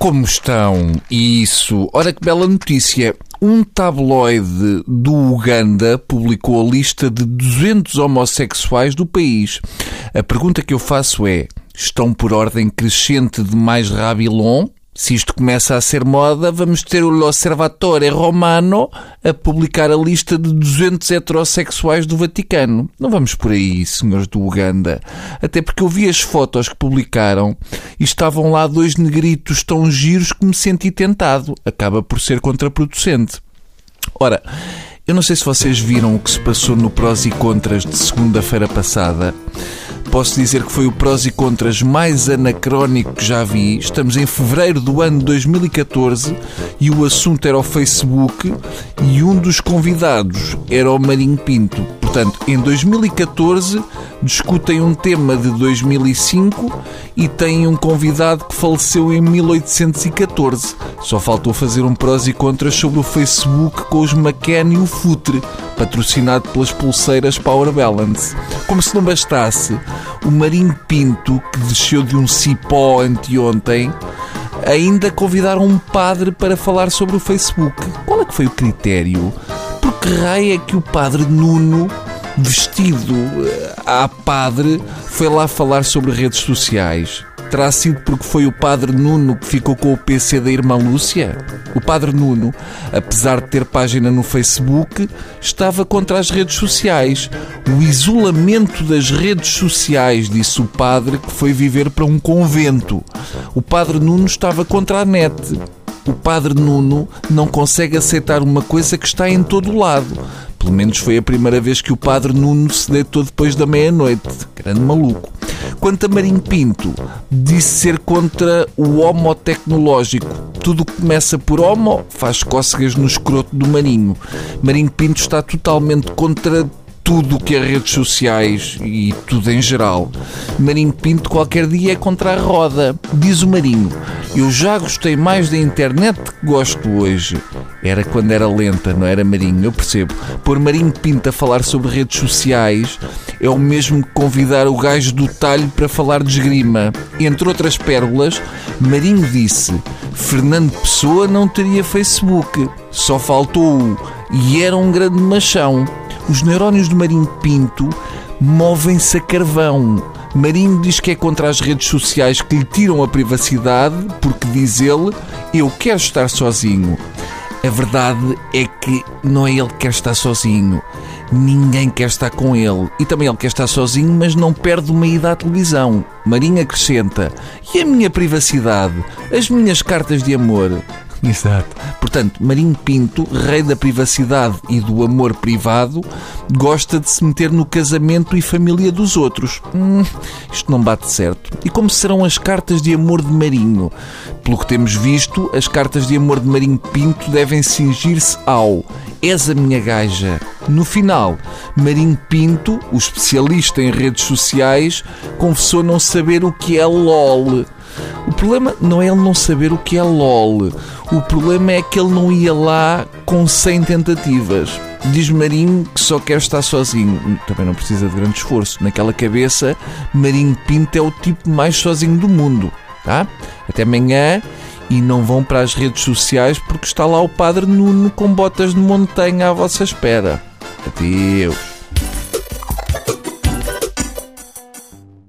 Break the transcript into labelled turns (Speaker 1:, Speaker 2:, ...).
Speaker 1: Como estão? Isso. Ora que bela notícia. Um tabloide do Uganda publicou a lista de 200 homossexuais do país. A pergunta que eu faço é: estão por ordem crescente de mais Rabilon? Se isto começa a ser moda, vamos ter o L'Osservatore Romano a publicar a lista de 200 heterossexuais do Vaticano. Não vamos por aí, senhores do Uganda. Até porque eu vi as fotos que publicaram e estavam lá dois negritos tão giros que me senti tentado. Acaba por ser contraproducente. Ora, eu não sei se vocês viram o que se passou no Prós e Contras de segunda-feira passada. Posso dizer que foi o prós e contras mais anacrónico que já vi. Estamos em fevereiro do ano 2014 e o assunto era o Facebook e um dos convidados era o Marinho Pinto. Portanto, em 2014 discutem um tema de 2005 e têm um convidado que faleceu em 1814. Só faltou fazer um prós e contras sobre o Facebook com os McCann e o Futre, patrocinado pelas pulseiras Power Balance. Como se não bastasse, o Marinho Pinto, que desceu de um cipó anteontem, ainda convidaram um padre para falar sobre o Facebook. Qual é que foi o critério? Por que raio é que o padre Nuno, vestido a eh, padre, foi lá falar sobre redes sociais? Terá sido porque foi o padre Nuno que ficou com o PC da irmã Lúcia? O padre Nuno, apesar de ter página no Facebook, estava contra as redes sociais. O isolamento das redes sociais, disse o padre que foi viver para um convento. O padre Nuno estava contra a net. O padre Nuno não consegue aceitar uma coisa que está em todo o lado. Pelo menos foi a primeira vez que o padre Nuno se deitou depois da meia-noite. Grande maluco. Quanto a Marinho Pinto, disse ser contra o homo tecnológico. Tudo que começa por homo faz cócegas no escroto do Marinho. Marinho Pinto está totalmente contra tudo o que é redes sociais e tudo em geral. Marinho Pinto qualquer dia é contra a roda. Diz o Marinho, eu já gostei mais da internet que gosto hoje. Era quando era lenta, não era Marinho, eu percebo. Pôr Marinho Pinto a falar sobre redes sociais é o mesmo que convidar o gajo do talho para falar de esgrima. Entre outras pérolas, Marinho disse Fernando Pessoa não teria Facebook. Só faltou o e era um grande machão. Os neurónios do Marinho Pinto movem-se a carvão. Marinho diz que é contra as redes sociais que lhe tiram a privacidade, porque diz ele: Eu quero estar sozinho. A verdade é que não é ele que quer estar sozinho. Ninguém quer estar com ele. E também ele quer estar sozinho, mas não perde uma ida à televisão. Marinho acrescenta: E a minha privacidade? As minhas cartas de amor? Exato. Portanto, Marinho Pinto, rei da privacidade e do amor privado, gosta de se meter no casamento e família dos outros. Hum, isto não bate certo. E como serão as cartas de amor de Marinho? Pelo que temos visto, as cartas de amor de Marinho Pinto devem cingir-se ao És a minha gaja. No final, Marinho Pinto, o especialista em redes sociais, confessou não saber o que é LOL. O problema não é ele não saber o que é LOL. O problema é que ele não ia lá com 100 tentativas. Diz Marinho que só quer estar sozinho. Também não precisa de grande esforço. Naquela cabeça, Marinho Pinto é o tipo mais sozinho do mundo. Tá? Até amanhã e não vão para as redes sociais porque está lá o Padre Nuno com botas de montanha à vossa espera. Adeus.